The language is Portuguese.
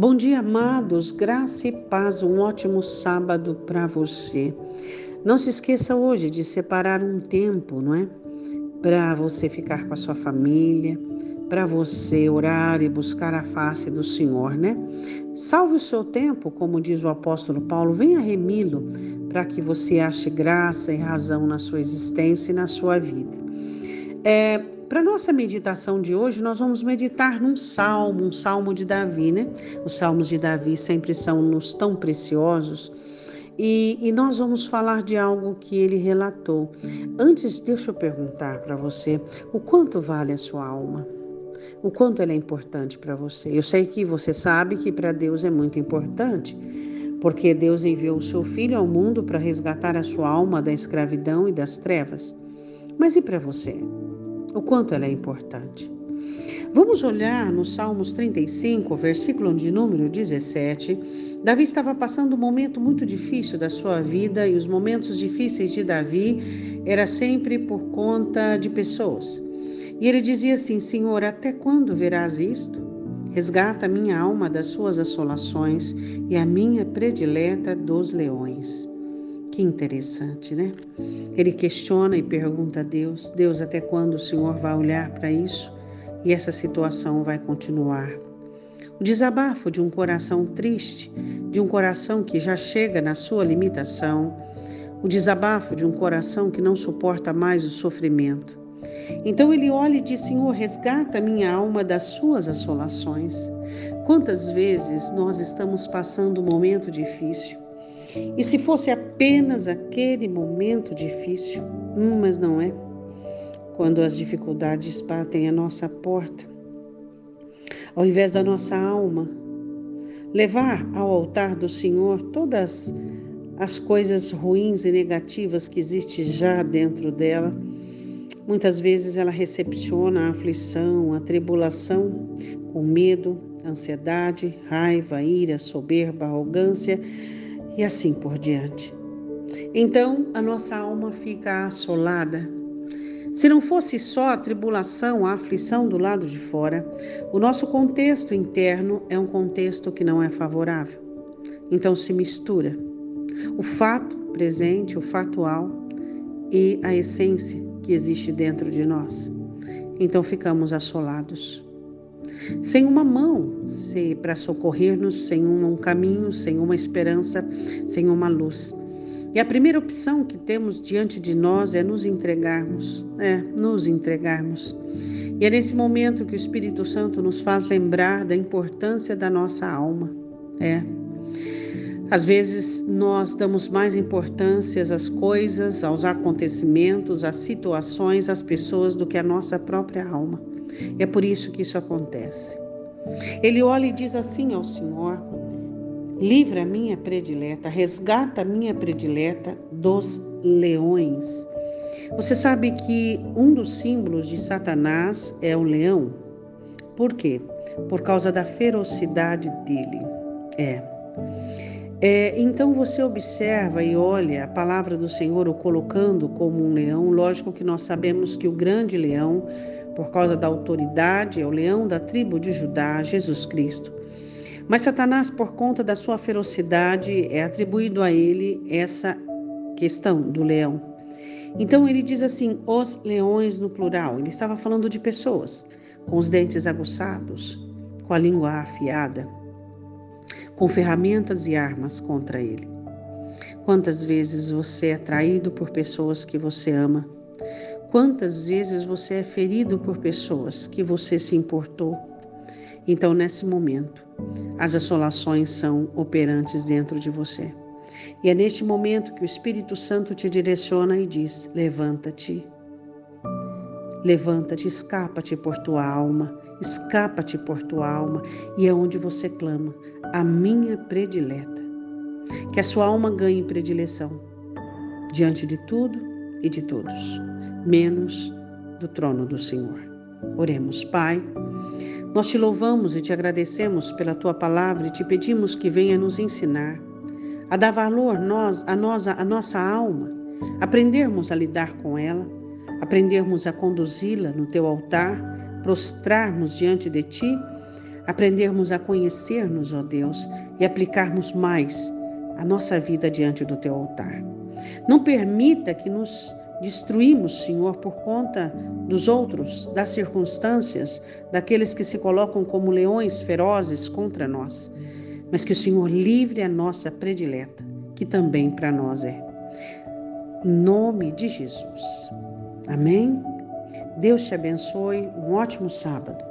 Bom dia, amados, graça e paz, um ótimo sábado para você. Não se esqueça hoje de separar um tempo, não é? Para você ficar com a sua família, para você orar e buscar a face do Senhor, né? Salve o seu tempo, como diz o apóstolo Paulo, venha remi-lo para que você ache graça e razão na sua existência e na sua vida. É, para nossa meditação de hoje, nós vamos meditar num salmo, um salmo de Davi, né? Os salmos de Davi sempre são nos tão preciosos. E, e, nós vamos falar de algo que ele relatou. Antes, deixa eu perguntar para você: o quanto vale a sua alma? O quanto ela é importante para você? Eu sei que você sabe que para Deus é muito importante, porque Deus enviou o seu filho ao mundo para resgatar a sua alma da escravidão e das trevas. Mas e para você? O quanto ela é importante. Vamos olhar no Salmos 35, versículo de número 17. Davi estava passando um momento muito difícil da sua vida e os momentos difíceis de Davi era sempre por conta de pessoas. E ele dizia assim: Senhor, até quando verás isto? Resgata a minha alma das suas assolações e a minha predileta dos leões. Que interessante, né? Ele questiona e pergunta a Deus: Deus, até quando o Senhor vai olhar para isso? E essa situação vai continuar. O desabafo de um coração triste, de um coração que já chega na sua limitação, o desabafo de um coração que não suporta mais o sofrimento. Então ele olha e diz: Senhor, resgata minha alma das suas assolações. Quantas vezes nós estamos passando um momento difícil e se fosse apenas aquele momento difícil, hum, mas não é. Quando as dificuldades batem a nossa porta, ao invés da nossa alma, levar ao altar do Senhor todas as coisas ruins e negativas que existem já dentro dela, muitas vezes ela recepciona a aflição, a tribulação com medo, ansiedade, raiva, ira, soberba, arrogância e assim por diante. Então a nossa alma fica assolada. Se não fosse só a tribulação, a aflição do lado de fora, o nosso contexto interno é um contexto que não é favorável. Então se mistura o fato presente, o fatual e a essência que existe dentro de nós. Então ficamos assolados sem uma mão para socorrer-nos, sem um caminho, sem uma esperança, sem uma luz. E a primeira opção que temos diante de nós é nos entregarmos, é nos entregarmos. E é nesse momento que o Espírito Santo nos faz lembrar da importância da nossa alma. É. Às vezes nós damos mais importância às coisas, aos acontecimentos, às situações, às pessoas do que a nossa própria alma. É por isso que isso acontece. Ele olha e diz assim ao Senhor: Livra a minha predileta, resgata a minha predileta dos leões. Você sabe que um dos símbolos de Satanás é o leão? Por quê? Por causa da ferocidade dele. É. É, então você observa e olha a palavra do Senhor o colocando como um leão. Lógico que nós sabemos que o grande leão por causa da autoridade, é o leão da tribo de Judá, Jesus Cristo. Mas Satanás, por conta da sua ferocidade, é atribuído a ele essa questão do leão. Então ele diz assim: os leões no plural. Ele estava falando de pessoas com os dentes aguçados, com a língua afiada, com ferramentas e armas contra ele. Quantas vezes você é traído por pessoas que você ama? Quantas vezes você é ferido por pessoas que você se importou? Então, nesse momento, as assolações são operantes dentro de você. E é neste momento que o Espírito Santo te direciona e diz: levanta-te. Levanta-te, escapa-te por tua alma, escapa-te por tua alma, e é onde você clama: a minha predileta. Que a sua alma ganhe predileção diante de tudo e de todos menos do trono do Senhor. Oremos, Pai. Nós te louvamos e te agradecemos pela tua palavra e te pedimos que venha nos ensinar a dar valor nós, a, nós, a nossa alma, aprendermos a lidar com ela, aprendermos a conduzi-la no teu altar, prostrarmos diante de ti, aprendermos a conhecer-nos, ó Deus, e aplicarmos mais a nossa vida diante do teu altar. Não permita que nos destruímos, Senhor, por conta dos outros, das circunstâncias, daqueles que se colocam como leões ferozes contra nós, mas que o Senhor livre a nossa predileta, que também para nós é. Em nome de Jesus. Amém? Deus te abençoe. Um ótimo sábado.